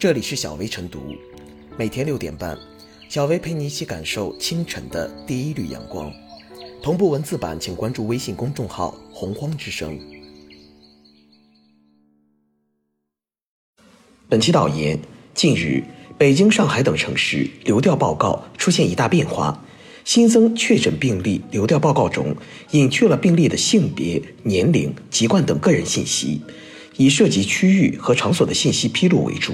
这里是小薇晨读，每天六点半，小薇陪你一起感受清晨的第一缕阳光。同步文字版，请关注微信公众号“洪荒之声”。本期导言：近日，北京、上海等城市流调报告出现一大变化，新增确诊病例流调报告中隐去了病例的性别、年龄、籍贯等个人信息，以涉及区域和场所的信息披露为主。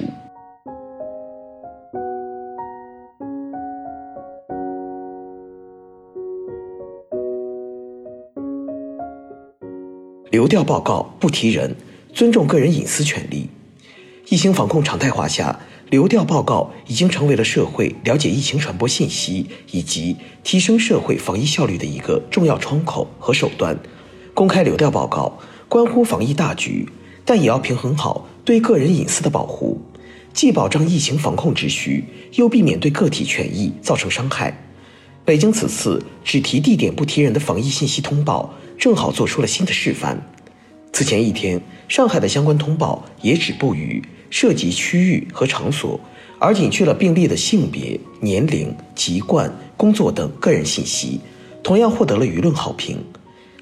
流调报告不提人，尊重个人隐私权利。疫情防控常态化下，流调报告已经成为了社会了解疫情传播信息以及提升社会防疫效率的一个重要窗口和手段。公开流调报告关乎防疫大局，但也要平衡好对个人隐私的保护，既保障疫情防控秩序，又避免对个体权益造成伤害。北京此次只提地点不提人的防疫信息通报。正好做出了新的示范。此前一天，上海的相关通报也止步于涉及区域和场所，而隐去了病例的性别、年龄、籍贯、工作等个人信息，同样获得了舆论好评。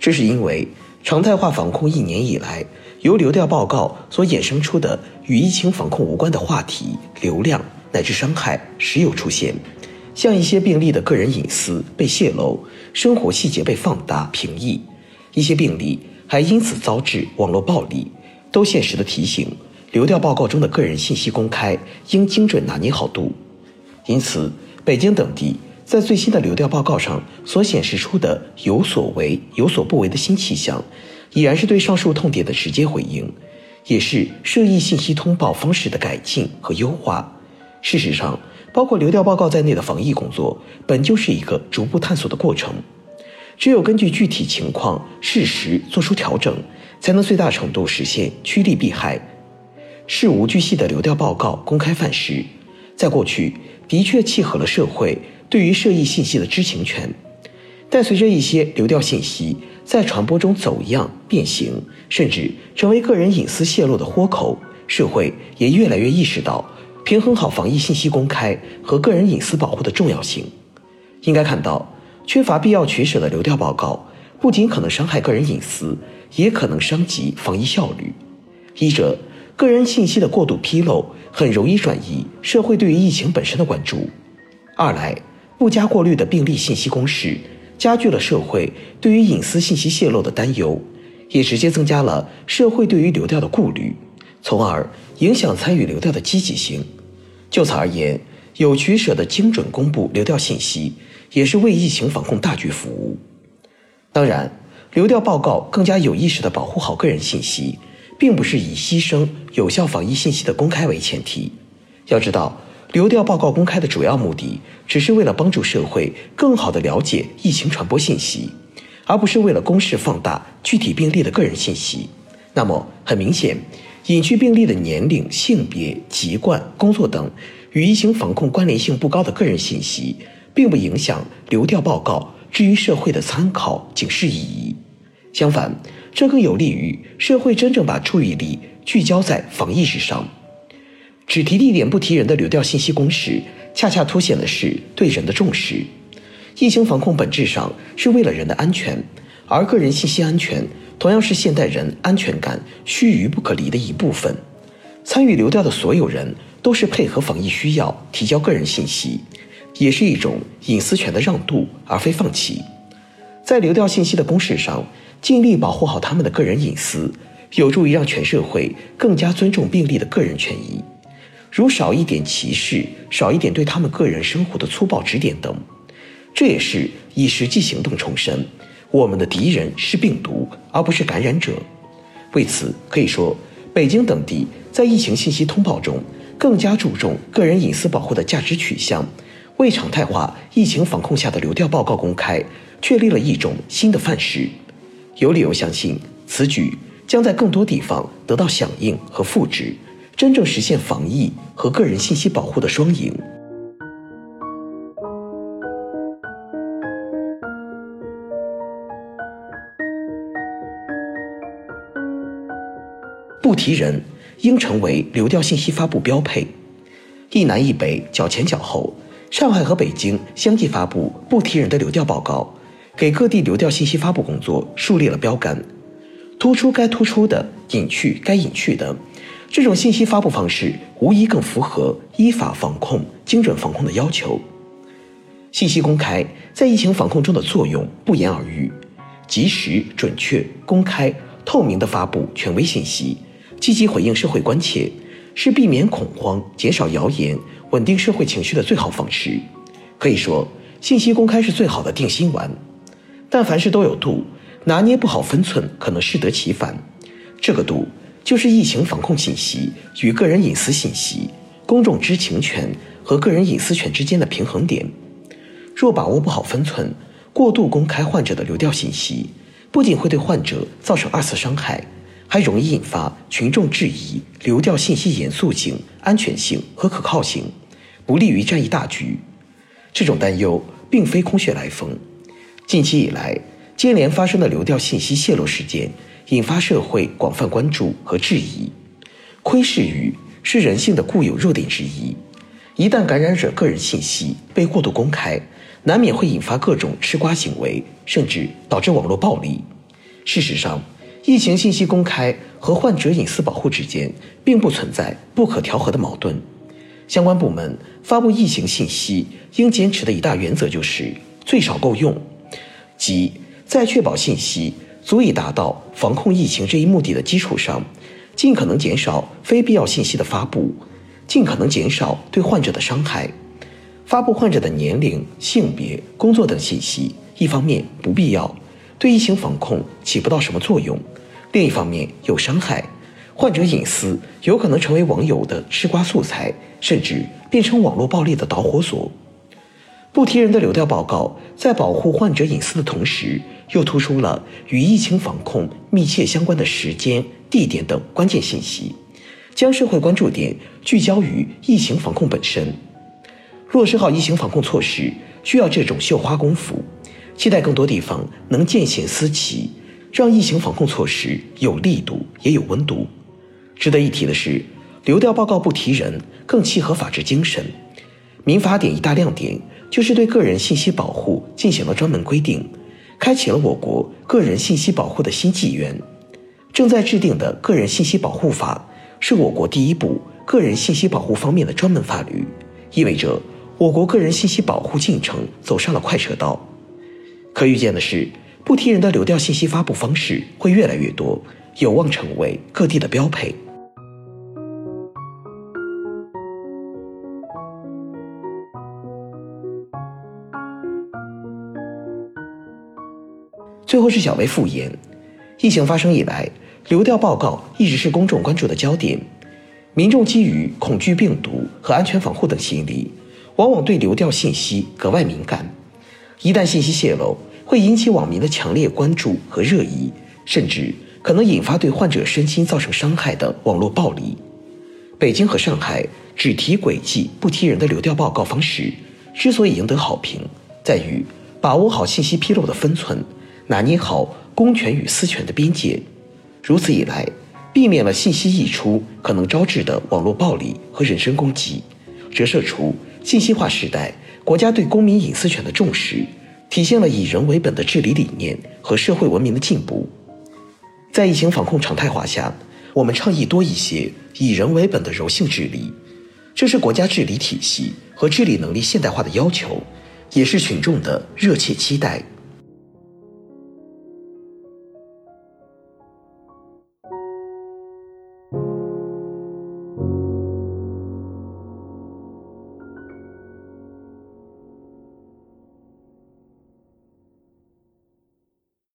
这是因为常态化防控一年以来，由流调报告所衍生出的与疫情防控无关的话题、流量乃至伤害时有出现，像一些病例的个人隐私被泄露，生活细节被放大、评议。一些病例还因此遭致网络暴力，都现实的提醒，流调报告中的个人信息公开应精准拿捏好度。因此，北京等地在最新的流调报告上所显示出的有所为有所不为的新气象，已然是对上述痛点的直接回应，也是涉疫信息通报方式的改进和优化。事实上，包括流调报告在内的防疫工作，本就是一个逐步探索的过程。只有根据具体情况、事实做出调整，才能最大程度实现趋利避害。事无巨细的流调报告公开范式，在过去的确契合了社会对于涉疫信息的知情权，但随着一些流调信息在传播中走样、变形，甚至成为个人隐私泄露的豁口，社会也越来越意识到平衡好防疫信息公开和个人隐私保护的重要性。应该看到。缺乏必要取舍的流调报告，不仅可能伤害个人隐私，也可能伤及防疫效率。一者，个人信息的过度披露，很容易转移社会对于疫情本身的关注；二来，不加过滤的病例信息公示，加剧了社会对于隐私信息泄露的担忧，也直接增加了社会对于流调的顾虑，从而影响参与流调的积极性。就此而言，有取舍的精准公布流调信息。也是为疫情防控大局服务。当然，流调报告更加有意识地保护好个人信息，并不是以牺牲有效防疫信息的公开为前提。要知道，流调报告公开的主要目的，只是为了帮助社会更好地了解疫情传播信息，而不是为了公示放大具体病例的个人信息。那么，很明显，隐去病例的年龄、性别、籍贯、工作等与疫情防控关联性不高的个人信息。并不影响流调报告至于社会的参考警示意义，相反，这更有利于社会真正把注意力聚焦在防疫之上。只提地点不提人的流调信息公示，恰恰凸显的是对人的重视。疫情防控本质上是为了人的安全，而个人信息安全同样是现代人安全感须臾不可离的一部分。参与流调的所有人都是配合防疫需要提交个人信息。也是一种隐私权的让渡，而非放弃。在流调信息的公示上，尽力保护好他们的个人隐私，有助于让全社会更加尊重病例的个人权益，如少一点歧视，少一点对他们个人生活的粗暴指点等。这也是以实际行动重申，我们的敌人是病毒，而不是感染者。为此，可以说，北京等地在疫情信息通报中，更加注重个人隐私保护的价值取向。为常态化疫情防控下的流调报告公开确立了一种新的范式，有理由相信此举将在更多地方得到响应和复制，真正实现防疫和个人信息保护的双赢。不提人应成为流调信息发布标配。一南一北，脚前脚后，上海和北京相继发布不提人的流调报告，给各地流调信息发布工作树立了标杆。突出该突出的，隐去该隐去的，这种信息发布方式无疑更符合依法防控、精准防控的要求。信息公开在疫情防控中的作用不言而喻，及时、准确、公开、透明的发布权威信息，积极回应社会关切，是避免恐慌、减少谣言、稳定社会情绪的最好方式。可以说，信息公开是最好的定心丸。但凡事都有度。拿捏不好分寸，可能适得其反。这个度，就是疫情防控信息与个人隐私信息、公众知情权和个人隐私权之间的平衡点。若把握不好分寸，过度公开患者的流调信息，不仅会对患者造成二次伤害，还容易引发群众质疑流调信息严肃性、安全性和可靠性，不利于战役大局。这种担忧并非空穴来风，近期以来。接连发生的流调信息泄露事件，引发社会广泛关注和质疑。窥视欲是人性的固有弱点之一，一旦感染者个人信息被过度公开，难免会引发各种吃瓜行为，甚至导致网络暴力。事实上，疫情信息公开和患者隐私保护之间并不存在不可调和的矛盾。相关部门发布疫情信息应坚持的一大原则就是最少够用，即。在确保信息足以达到防控疫情这一目的的基础上，尽可能减少非必要信息的发布，尽可能减少对患者的伤害。发布患者的年龄、性别、工作等信息，一方面不必要，对疫情防控起不到什么作用；另一方面有伤害，患者隐私有可能成为网友的吃瓜素材，甚至变成网络暴力的导火索。不提人的流调报告，在保护患者隐私的同时，又突出了与疫情防控密切相关的时间、地点等关键信息，将社会关注点聚焦于疫情防控本身。落实好疫情防控措施，需要这种绣花功夫。期待更多地方能见贤思齐，让疫情防控措施有力度也有温度。值得一提的是，流调报告不提人，更契合法治精神。民法典一大亮点。就是对个人信息保护进行了专门规定，开启了我国个人信息保护的新纪元。正在制定的《个人信息保护法》是我国第一部个人信息保护方面的专门法律，意味着我国个人信息保护进程走上了快车道。可预见的是，不听人的流调信息发布方式会越来越多，有望成为各地的标配。最后是小薇复言，疫情发生以来，流调报告一直是公众关注的焦点。民众基于恐惧病毒和安全防护等心理，往往对流调信息格外敏感。一旦信息泄露，会引起网民的强烈关注和热议，甚至可能引发对患者身心造成伤害的网络暴力。北京和上海只提轨迹不提人的流调报告方式，之所以赢得好评，在于把握好信息披露的分寸。拿捏好公权与私权的边界，如此一来，避免了信息溢出可能招致的网络暴力和人身攻击，折射出信息化时代国家对公民隐私权的重视，体现了以人为本的治理理念和社会文明的进步。在疫情防控常态化下，我们倡议多一些以人为本的柔性治理，这是国家治理体系和治理能力现代化的要求，也是群众的热切期待。